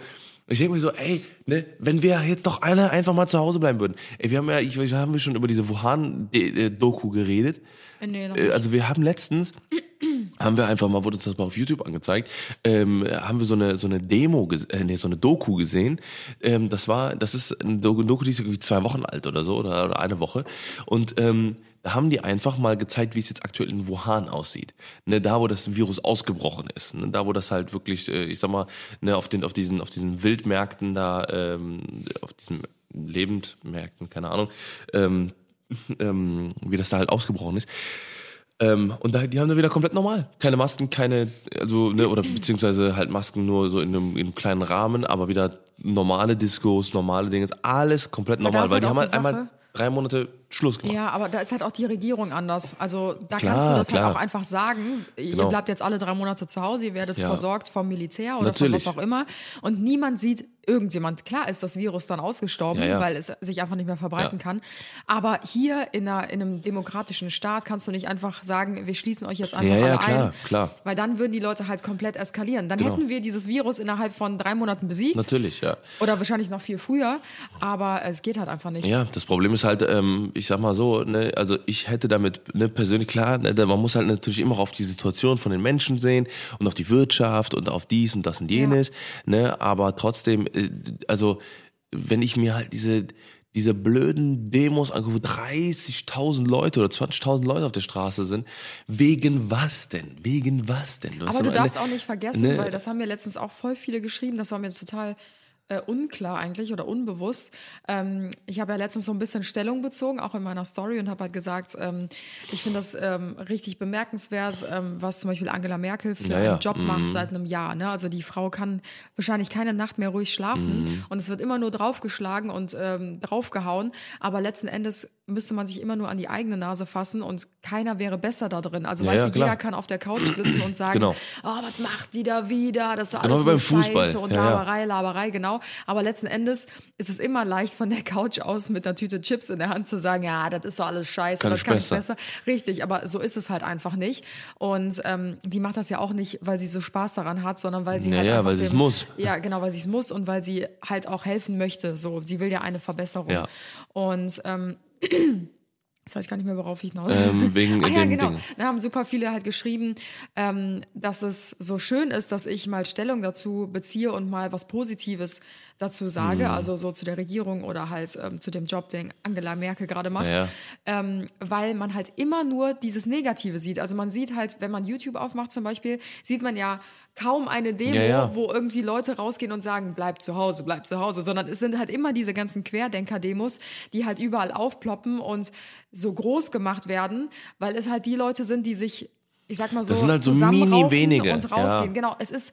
Speaker 3: ich denke mir so, ey, ne, wenn wir jetzt doch alle einfach mal zu Hause bleiben würden. Ey, wir haben ja, ich, wir haben wir schon über diese Wuhan-Doku geredet.
Speaker 2: Nee, noch
Speaker 3: Äh, Also wir haben letztens, haben wir einfach mal, wurde uns das mal auf YouTube angezeigt, ähm, haben wir so eine so eine Demo, äh, nee, so eine Doku gesehen. Ähm, das war, das ist eine Doku, die ist irgendwie zwei Wochen alt oder so oder, oder eine Woche. Und ähm, haben die einfach mal gezeigt, wie es jetzt aktuell in Wuhan aussieht. Ne, da, wo das Virus ausgebrochen ist. Ne, da, wo das halt wirklich, äh, ich sag mal, ne, auf den, auf diesen, auf diesen Wildmärkten da, ähm, auf diesen Lebendmärkten, keine Ahnung, ähm, ähm, wie das da halt ausgebrochen ist. Ähm, und da, die haben da wieder komplett normal. Keine Masken, keine, also, ne, oder beziehungsweise halt Masken nur so in einem, in einem kleinen Rahmen, aber wieder normale Discos, normale Dinge, alles komplett normal, weil
Speaker 2: halt
Speaker 3: die haben halt einmal drei Monate Schluss gemacht.
Speaker 2: Ja, aber da ist halt auch die Regierung anders. Also da
Speaker 3: Klar,
Speaker 2: kannst du das
Speaker 3: klar.
Speaker 2: halt auch einfach sagen. Ihr
Speaker 3: Genau.
Speaker 2: bleibt jetzt alle drei Monate zu Hause, ihr werdet
Speaker 3: Ja.
Speaker 2: versorgt vom Militär oder
Speaker 3: Natürlich.
Speaker 2: von was auch immer. Und niemand sieht irgendjemand. Klar ist das Virus dann ausgestorben,
Speaker 3: Ja, ja.
Speaker 2: weil es sich einfach nicht mehr verbreiten
Speaker 3: Ja.
Speaker 2: kann. Aber hier in, einer, in einem demokratischen Staat kannst du nicht einfach sagen, wir schließen euch jetzt einfach
Speaker 3: Ja, ja, klar,
Speaker 2: ein.
Speaker 3: klar.
Speaker 2: Weil dann würden die Leute halt komplett eskalieren. Dann
Speaker 3: Genau.
Speaker 2: hätten wir dieses Virus innerhalb von drei Monaten besiegt.
Speaker 3: Natürlich, ja.
Speaker 2: Oder wahrscheinlich noch viel früher. Aber es geht halt einfach nicht.
Speaker 3: Ja, das Problem ist halt, ähm, ich sag mal so, ne, also ich hätte damit, ne, persönlich klar, ne, man muss halt natürlich immer auf die Situation von den Menschen sehen und auf die Wirtschaft und auf dies und das und jenes, ne, aber trotzdem, also wenn ich mir halt diese diese blöden Demos angucke, wo 30.000 Leute oder 20.000 Leute auf der Straße sind, wegen was denn? Wegen was denn? Was
Speaker 2: Aber du darfst auch nicht vergessen,
Speaker 3: ne-
Speaker 2: weil das haben mir letztens auch voll viele geschrieben, das war mir total äh, unklar eigentlich oder unbewusst. Ähm, ich habe ja letztens so ein bisschen Stellung bezogen, auch in meiner Story und habe halt gesagt, ähm, ich finde das ähm, richtig bemerkenswert, ähm, was zum Beispiel Angela Merkel für
Speaker 3: Ja, ja.
Speaker 2: einen Job macht seit einem Jahr. Ne? Also die Frau kann wahrscheinlich keine Nacht mehr ruhig schlafen
Speaker 3: Mhm.
Speaker 2: und es wird immer nur draufgeschlagen und ähm, draufgehauen, aber letzten Endes müsste man sich immer nur an die eigene Nase fassen und keiner wäre besser da drin. Also
Speaker 3: Ja,
Speaker 2: weißt
Speaker 3: ja,
Speaker 2: du,
Speaker 3: klar.
Speaker 2: jeder kann auf der Couch sitzen und sagen,
Speaker 3: Genau.
Speaker 2: oh, was macht die da wieder? Das ist doch
Speaker 3: Genau
Speaker 2: alles
Speaker 3: wie beim Fußball.
Speaker 2: Scheiße und
Speaker 3: Ja.
Speaker 2: Laberei, Laberei, genau. Aber letzten Endes ist es immer leicht, von der Couch aus mit einer Tüte Chips in der Hand zu sagen, ja, das ist doch alles scheiße,
Speaker 3: Kann
Speaker 2: das
Speaker 3: ich
Speaker 2: kann ich
Speaker 3: besser.
Speaker 2: besser. Richtig, aber so ist es halt einfach nicht. Und ähm, die macht das ja auch nicht, weil sie so Spaß daran hat, sondern weil sie
Speaker 3: Ja,
Speaker 2: halt
Speaker 3: ja,
Speaker 2: einfach
Speaker 3: weil sie es muss.
Speaker 2: Ja, genau, weil sie es muss und weil sie halt auch helfen möchte. So, sie will ja eine Verbesserung. Und ähm, Jetzt weiß ich gar nicht mehr, worauf ich hinaus
Speaker 3: Ähm, wegen
Speaker 2: Ach ja, genau.
Speaker 3: Ding.
Speaker 2: Da haben super viele halt geschrieben, ähm, dass es so schön ist, dass ich mal Stellung dazu beziehe und mal was Positives dazu sage,
Speaker 3: Mhm.
Speaker 2: also so zu der Regierung oder halt ähm, zu dem Job, den Angela Merkel gerade macht,
Speaker 3: Ja.
Speaker 2: ähm, weil man halt immer nur dieses Negative sieht. Also man sieht halt, wenn man YouTube aufmacht zum Beispiel, sieht man ja kaum eine Demo,
Speaker 3: Ja, ja.
Speaker 2: wo irgendwie Leute rausgehen und sagen, bleib zu Hause, bleib zu Hause, sondern es sind halt immer diese ganzen Querdenker-Demos, die halt überall aufploppen und so groß gemacht werden, weil es halt die Leute sind, die sich, ich sag mal so,
Speaker 3: Das sind halt so mini wenige,
Speaker 2: und rausgehen.
Speaker 3: ja.
Speaker 2: Genau, es ist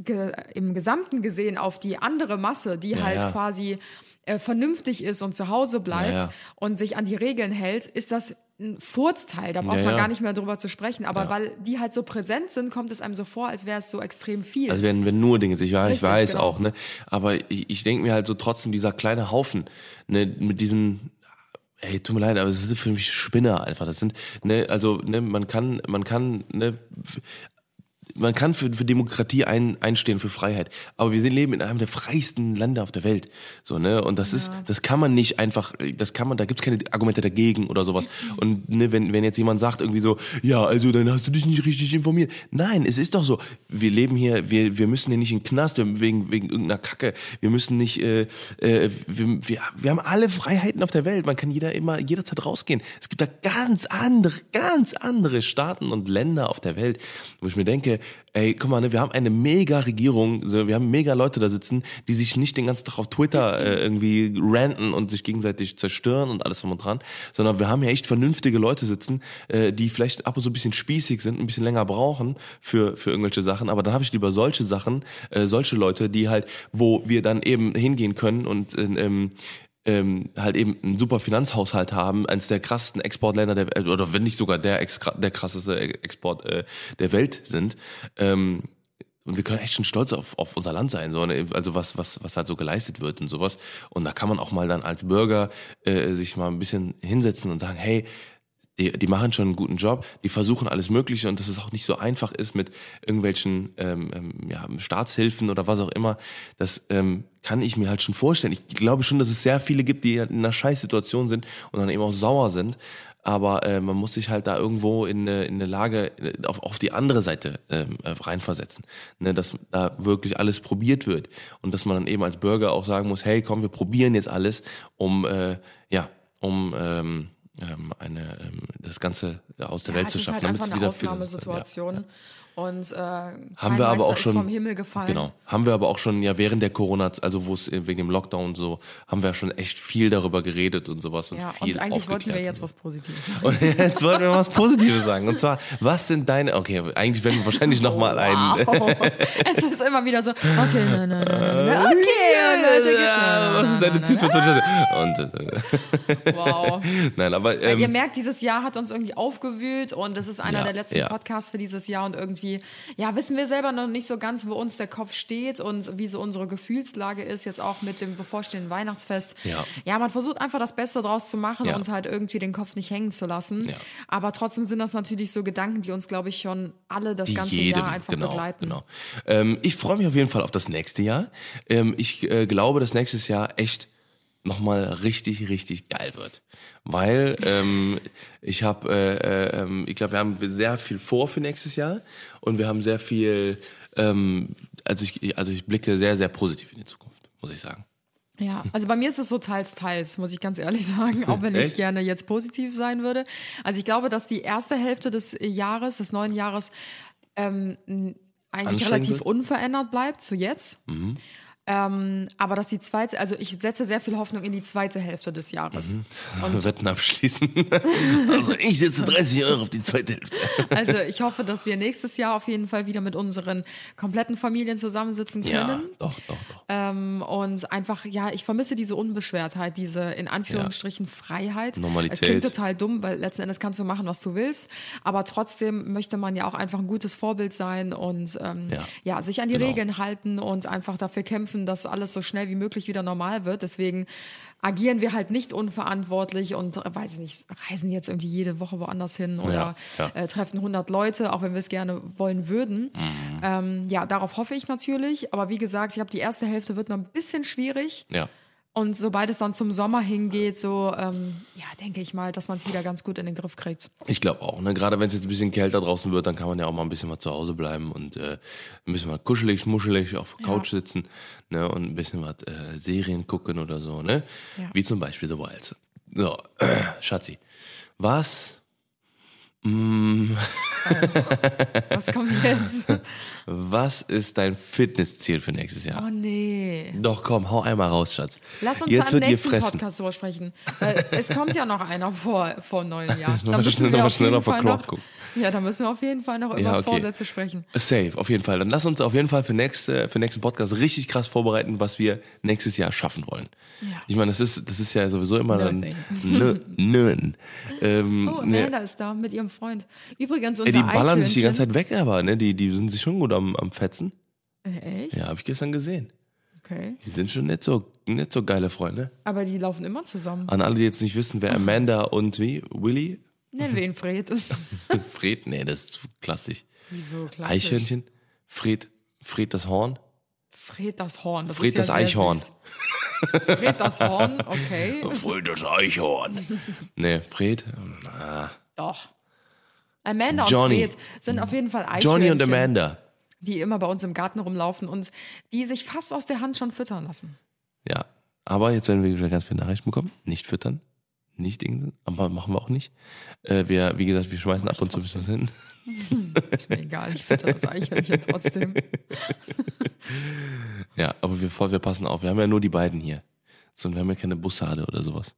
Speaker 2: ge im Gesamten gesehen auf die andere Masse, die halt quasi äh, vernünftig ist und zu Hause bleibt und sich an die Regeln hält, ist das ein Furzteil. Da braucht
Speaker 3: Ja,
Speaker 2: man
Speaker 3: ja.
Speaker 2: gar nicht mehr drüber zu sprechen. Aber weil die halt so präsent sind, kommt es einem so vor, als wäre es so extrem viel.
Speaker 3: Also wenn, wenn nur Dinge, ich, ja, ich weiß
Speaker 2: genau.
Speaker 3: auch, ne? Aber ich, ich denke mir halt so trotzdem, dieser kleine Haufen, ne, mit diesen Ey, tut mir leid, aber das sind für mich Spinner einfach. Das sind, ne, also, ne, man kann, man kann, ne, man kann für, für Demokratie ein, einstehen, für Freiheit. Aber wir leben in einem der freiesten Länder auf der Welt. So, ne? Und das ist, das kann man nicht einfach, das kann man, da gibt's keine Argumente dagegen oder sowas. Und ne, wenn, wenn jetzt jemand sagt irgendwie so, ja, also dann hast du dich nicht richtig informiert. Nein, es ist doch so. Wir leben hier, wir, wir müssen hier nicht in den Knast wegen, wegen irgendeiner Kacke. Wir müssen nicht, äh, äh, wir, wir, wir haben alle Freiheiten auf der Welt. Man kann jeder immer, jederzeit rausgehen. Es gibt da ganz andere, ganz andere Staaten und Länder auf der Welt, wo ich mir denke, ey, guck mal, ne, wir haben eine mega Regierung, wir haben mega Leute da sitzen, die sich nicht den ganzen Tag auf Twitter äh, irgendwie ranten und sich gegenseitig zerstören und alles drum und dran, sondern wir haben ja echt vernünftige Leute sitzen, äh, die vielleicht ab und zu ein bisschen spießig sind, ein bisschen länger brauchen für, für irgendwelche Sachen, aber dann habe ich lieber solche Sachen, äh, solche Leute, die halt, wo wir dann eben hingehen können und ähm, ähm, halt eben einen super Finanzhaushalt haben, eines der krassesten Exportländer der Welt, oder wenn nicht sogar der, ex der krasseste Export äh, der Welt sind. Ähm, und wir können echt schon stolz auf, auf unser Land sein, so, ne? also was, was, was halt so geleistet wird und sowas. Und da kann man auch mal dann als Bürger äh, sich mal ein bisschen hinsetzen und sagen, hey, die, die machen schon einen guten Job, die versuchen alles Mögliche und dass es auch nicht so einfach ist mit irgendwelchen ähm, ähm, ja, Staatshilfen oder was auch immer, das ähm, kann ich mir halt schon vorstellen. Ich glaube schon, dass es sehr viele gibt, die in einer Scheißsituation sind und dann eben auch sauer sind. Aber äh, man muss sich halt da irgendwo in, in eine Lage äh, auf, auf die andere Seite ähm, äh, reinversetzen. Ne, dass da wirklich alles probiert wird. Und dass man dann eben als Bürger auch sagen muss, hey komm, wir probieren jetzt alles, um äh, ja, um ähm, eine, ähm, das Ganze aus der
Speaker 2: Ja,
Speaker 3: Welt
Speaker 2: es
Speaker 3: zu
Speaker 2: ist
Speaker 3: schaffen.
Speaker 2: halt
Speaker 3: damit
Speaker 2: einfach
Speaker 3: es
Speaker 2: eine Ausnahmesituation.
Speaker 3: Ja.
Speaker 2: Und äh,
Speaker 3: Haben wir aber
Speaker 2: Meister
Speaker 3: auch schon
Speaker 2: vom Himmel gefallen.
Speaker 3: Genau, haben wir aber auch schon ja während der Corona, also wo es wegen dem Lockdown so, haben wir ja schon echt viel darüber geredet und sowas und
Speaker 2: Ja,
Speaker 3: viel
Speaker 2: und eigentlich wollten wir jetzt was Positives sagen.
Speaker 3: Und jetzt wollten wir was Positives sagen. Und zwar, was sind deine? Okay, eigentlich werden wir wahrscheinlich noch mal ein.
Speaker 2: Wow. es ist immer wieder so, okay, nein, nein, nein, nein, nein, okay,
Speaker 3: ja, was ist deine Ziel für 2020? Und äh,
Speaker 2: Wow.
Speaker 3: nein, aber
Speaker 2: Weil ihr
Speaker 3: ähm,
Speaker 2: merkt, dieses Jahr hat uns irgendwie aufgewühlt und das ist einer
Speaker 3: Ja,
Speaker 2: der letzten
Speaker 3: ja.
Speaker 2: Podcasts für dieses Jahr und irgendwie, ja, wissen wir selber noch nicht so ganz, wo uns der Kopf steht und wie so unsere Gefühlslage ist, jetzt auch mit dem bevorstehenden Weihnachtsfest.
Speaker 3: Ja.
Speaker 2: ja man versucht einfach das Beste draus zu machen
Speaker 3: Ja.
Speaker 2: und halt irgendwie den Kopf nicht hängen zu lassen.
Speaker 3: Ja.
Speaker 2: Aber trotzdem sind das natürlich so Gedanken, die uns, glaube ich, schon alle das
Speaker 3: die
Speaker 2: ganze
Speaker 3: jedem,
Speaker 2: Jahr einfach
Speaker 3: genau,
Speaker 2: begleiten.
Speaker 3: Genau. Ähm, ich freue mich auf jeden Fall auf das nächste Jahr. Ähm, ich äh, glaube, dass nächstes Jahr echt nochmal richtig, richtig geil wird. Weil ähm, ich habe, äh, äh, ähm, ich glaube, wir haben sehr viel vor für nächstes Jahr und wir haben sehr viel, ähm, also ich, also ich blicke sehr, sehr positiv in die Zukunft, muss ich sagen.
Speaker 2: Ja, also bei mir ist es so teils, teils, muss ich ganz ehrlich sagen, auch wenn ich
Speaker 3: Echt?
Speaker 2: gerne jetzt positiv sein würde. Also ich glaube, dass die erste Hälfte des Jahres, des neuen Jahres, ähm, eigentlich relativ unverändert bleibt zu jetzt. Ähm, aber dass die zweite, also ich setze sehr viel Hoffnung in die zweite Hälfte des Jahres.
Speaker 3: Und Wetten abschließen. also ich setze 30 Euro auf die zweite Hälfte.
Speaker 2: Also ich hoffe, dass wir nächstes Jahr auf jeden Fall wieder mit unseren kompletten Familien zusammensitzen können.
Speaker 3: Ja, doch, doch, doch.
Speaker 2: Ähm, und einfach, ja, ich vermisse diese Unbeschwertheit, diese in Anführungsstrichen Freiheit.
Speaker 3: Normalität.
Speaker 2: Es klingt total dumm, weil letzten Endes kannst du machen, was du willst. Aber trotzdem möchte man ja auch einfach ein gutes Vorbild sein und ähm, ja.
Speaker 3: Ja.
Speaker 2: sich an die
Speaker 3: Genau.
Speaker 2: Regeln halten und einfach dafür kämpfen, dass alles so schnell wie möglich wieder normal wird. Deswegen agieren wir halt nicht unverantwortlich und äh, weiß ich nicht, reisen jetzt irgendwie jede Woche woanders hin oder
Speaker 3: Ja, ja.
Speaker 2: Äh, treffen 100 Leute, auch wenn wir es gerne wollen würden.
Speaker 3: Mhm.
Speaker 2: Ähm, ja, darauf hoffe ich natürlich. Aber wie gesagt, ich glaube, die erste Hälfte wird noch ein bisschen schwierig.
Speaker 3: Ja.
Speaker 2: Und sobald es dann zum Sommer hingeht, so, ähm, ja, denke ich mal, dass man es wieder ganz gut in den Griff kriegt.
Speaker 3: Ich glaube auch. Ne? Gerade wenn es jetzt ein bisschen kälter draußen wird, dann kann man ja auch mal ein bisschen mal zu Hause bleiben und äh, ein bisschen mal kuschelig, muschelig auf der
Speaker 2: Ja.
Speaker 3: Couch sitzen ne? und ein bisschen was äh, Serien gucken oder so. Ne?
Speaker 2: Ja.
Speaker 3: Wie zum Beispiel The Wilds. So, Schatzi, was, mm,
Speaker 2: Was kommt jetzt?
Speaker 3: was ist dein Fitnessziel für nächstes Jahr?
Speaker 2: Oh nee.
Speaker 3: Doch, komm, hau einmal raus, Schatz.
Speaker 2: Lass uns
Speaker 3: Jetzt
Speaker 2: am
Speaker 3: wird ihr
Speaker 2: nächsten
Speaker 3: fressen.
Speaker 2: Podcast drüber sprechen. Weil es kommt ja noch einer vor, vor neuen Jahr.
Speaker 3: Schnell- noch, gucken.
Speaker 2: ja, da müssen wir auf jeden Fall noch über
Speaker 3: Ja, okay.
Speaker 2: Vorsätze sprechen.
Speaker 3: Safe, auf jeden Fall. Dann lass uns auf jeden Fall für, nächste, für nächsten Podcast richtig krass vorbereiten, was wir nächstes Jahr schaffen wollen.
Speaker 2: Ja.
Speaker 3: Ich meine, das ist, das ist ja sowieso immer dann.
Speaker 2: Nothing.
Speaker 3: Nö, nön. Ähm,
Speaker 2: Oh,
Speaker 3: ne,
Speaker 2: Amanda ist da mit ihrem Freund. Übrigens, unser
Speaker 3: ey, die ballern sich die ganze Zeit weg, aber ne, die, die sind sich schon gut am, am Fetzen.
Speaker 2: Äh, Echt?
Speaker 3: Ja, habe ich gestern gesehen.
Speaker 2: Okay.
Speaker 3: Die sind schon nicht so, nicht so geile Freunde.
Speaker 2: Aber die laufen immer zusammen.
Speaker 3: An alle, die jetzt nicht wissen, wer Amanda und wie? Willy?
Speaker 2: Nennen wir ihn Fred.
Speaker 3: Fred? Nee, das ist klassisch.
Speaker 2: Wieso? Klassisch.
Speaker 3: Eichhörnchen? Fred, Fred das Horn?
Speaker 2: Fred das Horn. Das
Speaker 3: Fred
Speaker 2: ja
Speaker 3: das
Speaker 2: sehr
Speaker 3: Eichhorn.
Speaker 2: Fred das Horn, okay.
Speaker 3: Fred das Eichhorn. nee, Fred? Na.
Speaker 2: Doch. Amanda
Speaker 3: Johnny.
Speaker 2: und Fred sind auf jeden Fall Eichhörnchen,
Speaker 3: Johnny und Amanda.
Speaker 2: Die immer bei uns im Garten rumlaufen und die sich fast aus der Hand schon füttern lassen.
Speaker 3: Ja, aber jetzt werden wir wieder ganz viele Nachrichten bekommen. Nicht füttern, nicht Ding, aber machen wir auch nicht. Äh, wir, wie gesagt, wir schmeißen ab und zu etwas hin.
Speaker 2: Ist mir egal, ich fütter das Eichhörnchen trotzdem.
Speaker 3: Ja, aber wir, wir passen auf. Wir haben ja nur die beiden hier. So, wir haben ja keine Bussarde oder sowas.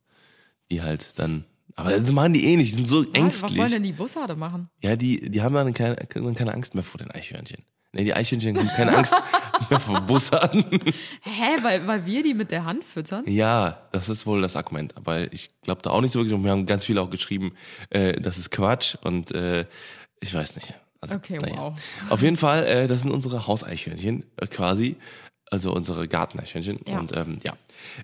Speaker 3: Die halt dann. Aber das machen die eh nicht, die sind so
Speaker 2: Was, was
Speaker 3: ängstlich.
Speaker 2: sollen denn die Bussarde machen?
Speaker 3: Ja, die, die haben dann keine, keine Angst mehr vor den Eichhörnchen. Nee, die Eichhörnchen haben keine Angst mehr vor Bussarden.
Speaker 2: Hä, weil, weil wir die mit der Hand füttern?
Speaker 3: Ja, das ist wohl das Argument. Aber ich glaube da auch nicht so wirklich. Und wir haben ganz viele auch geschrieben, äh, das ist Quatsch und äh, ich weiß nicht. Also,
Speaker 2: Okay,
Speaker 3: naja.
Speaker 2: wow.
Speaker 3: Auf jeden Fall, äh, das sind unsere Hauseichhörnchen äh, quasi. Also unsere Garteneichhörnchen.
Speaker 2: Ja.
Speaker 3: Und ähm, ja.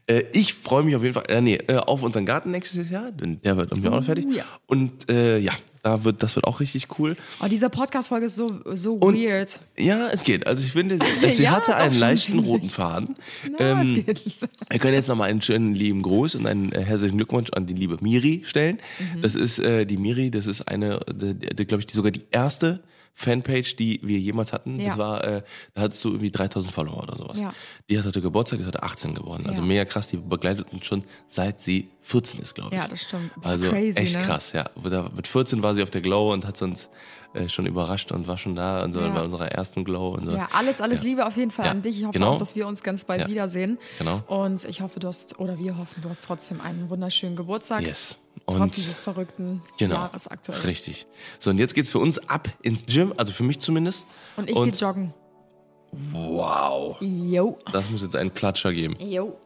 Speaker 3: Äh, ich freue mich auf jeden Fall, äh, nee, äh, auf unseren Garten nächstes Jahr, denn der wird um Jahr auch noch fertig.
Speaker 2: Oh, ja.
Speaker 3: Und äh, ja, da wird, das wird auch richtig cool.
Speaker 2: Oh, diese Podcast-Folge ist so, so
Speaker 3: Und-
Speaker 2: weird.
Speaker 3: Ja, es geht. Also ich finde, sie
Speaker 2: Ja,
Speaker 3: hatte einen leichten
Speaker 2: ziemlich.
Speaker 3: roten Faden.
Speaker 2: Na, es
Speaker 3: Ähm,
Speaker 2: geht.
Speaker 3: Wir können jetzt nochmal einen schönen lieben Gruß und einen äh, herzlichen Glückwunsch an die liebe Miri stellen.
Speaker 2: Mhm.
Speaker 3: Das ist äh, die Miri, das ist eine, die, glaube ich, die, sogar die erste Fanpage, die wir jemals hatten.
Speaker 2: Ja.
Speaker 3: Das war, äh, da hattest du irgendwie 3000 Follower oder sowas.
Speaker 2: Ja.
Speaker 3: Die hat heute Geburtstag, die ist heute 18 geworden. Also
Speaker 2: Ja.
Speaker 3: mega krass, die begleitet uns schon seit sie 14 ist, glaube ich.
Speaker 2: Ja, das stimmt.
Speaker 3: Also
Speaker 2: crazy,
Speaker 3: echt
Speaker 2: ne?
Speaker 3: krass, ja. Mit 14 war sie auf der Glow und hat uns äh, schon überrascht und war schon da und so
Speaker 2: Ja.
Speaker 3: bei unserer ersten Glow und so.
Speaker 2: Ja, alles, alles
Speaker 3: Ja.
Speaker 2: Liebe auf jeden Fall
Speaker 3: Ja,
Speaker 2: an dich. Ich hoffe
Speaker 3: genau.
Speaker 2: auch, dass wir uns ganz bald wiedersehen.
Speaker 3: Genau.
Speaker 2: Und ich hoffe, du hast, oder wir hoffen, du hast trotzdem einen wunderschönen Geburtstag.
Speaker 3: Yes.
Speaker 2: Trotz
Speaker 3: Und
Speaker 2: dieses verrückten
Speaker 3: genau.
Speaker 2: Jahres aktuell.
Speaker 3: Richtig. So, und jetzt geht's für uns ab ins Gym, also für mich zumindest.
Speaker 2: Und ich gehe joggen.
Speaker 3: Wow.
Speaker 2: Jo.
Speaker 3: Das muss jetzt einen Klatscher geben.
Speaker 2: Jo.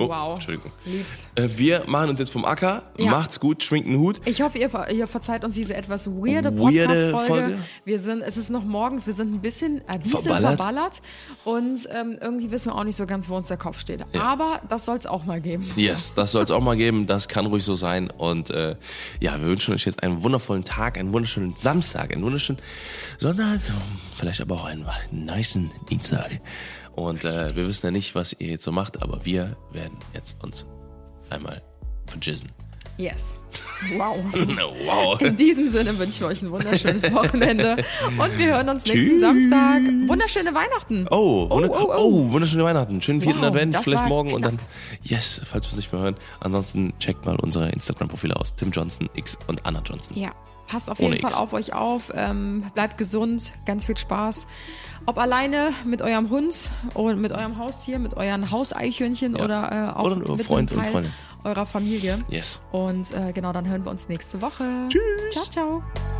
Speaker 3: Oh,
Speaker 2: wow.
Speaker 3: Entschuldigung.
Speaker 2: Lieb's.
Speaker 3: Äh, wir machen uns jetzt vom Acker.
Speaker 2: Ja.
Speaker 3: Macht's gut, schminkt einen Hut.
Speaker 2: Ich hoffe, ihr, ihr verzeiht uns diese etwas weirde
Speaker 3: Weirde
Speaker 2: Podcast-Folge.
Speaker 3: Folge.
Speaker 2: Wir sind, es ist noch morgens, wir sind ein bisschen, ein bisschen
Speaker 3: Verballert.
Speaker 2: verballert. Und ähm, irgendwie wissen wir auch nicht so ganz, wo uns der Kopf steht. Aber das soll es auch mal geben.
Speaker 3: Yes, das soll es auch mal geben. Das kann ruhig so sein. Und äh, ja, wir wünschen euch jetzt einen wundervollen Tag, einen wunderschönen Samstag, einen wunderschönen Sonntag, vielleicht aber auch einen niceen Dienstag. Und äh, wir wissen ja nicht, was ihr jetzt so macht, aber wir werden jetzt uns einmal verjissen.
Speaker 2: Yes. Wow.
Speaker 3: wow.
Speaker 2: In diesem Sinne wünschen wir euch ein wunderschönes Wochenende. Und wir hören uns nächsten
Speaker 3: Tschüss.
Speaker 2: Samstag. Wunderschöne Weihnachten.
Speaker 3: Oh, wunder
Speaker 2: oh,
Speaker 3: oh,
Speaker 2: oh.
Speaker 3: wunderschöne Weihnachten. Schönen vierten
Speaker 2: Wow,
Speaker 3: Advent, vielleicht morgen und
Speaker 2: knapp.
Speaker 3: dann, yes, falls wir es nicht mehr hören. Ansonsten checkt mal unsere Instagram-Profile aus. Tim Johnson, X und Anna Johnson.
Speaker 2: Ja, passt auf
Speaker 3: Ohne
Speaker 2: jeden Fall
Speaker 3: X.
Speaker 2: auf euch auf. Ähm, bleibt gesund, ganz viel Spaß. Ob alleine mit eurem Hund oder mit eurem Haustier, mit euren Hauseichhörnchen
Speaker 3: Ja.
Speaker 2: oder äh, auch
Speaker 3: Oder
Speaker 2: mit
Speaker 3: Freund
Speaker 2: einem
Speaker 3: und
Speaker 2: Teil
Speaker 3: Freundin.
Speaker 2: eurer Familie.
Speaker 3: Yes.
Speaker 2: Und äh, genau, dann hören wir uns nächste Woche. Tschüss. Ciao, ciao.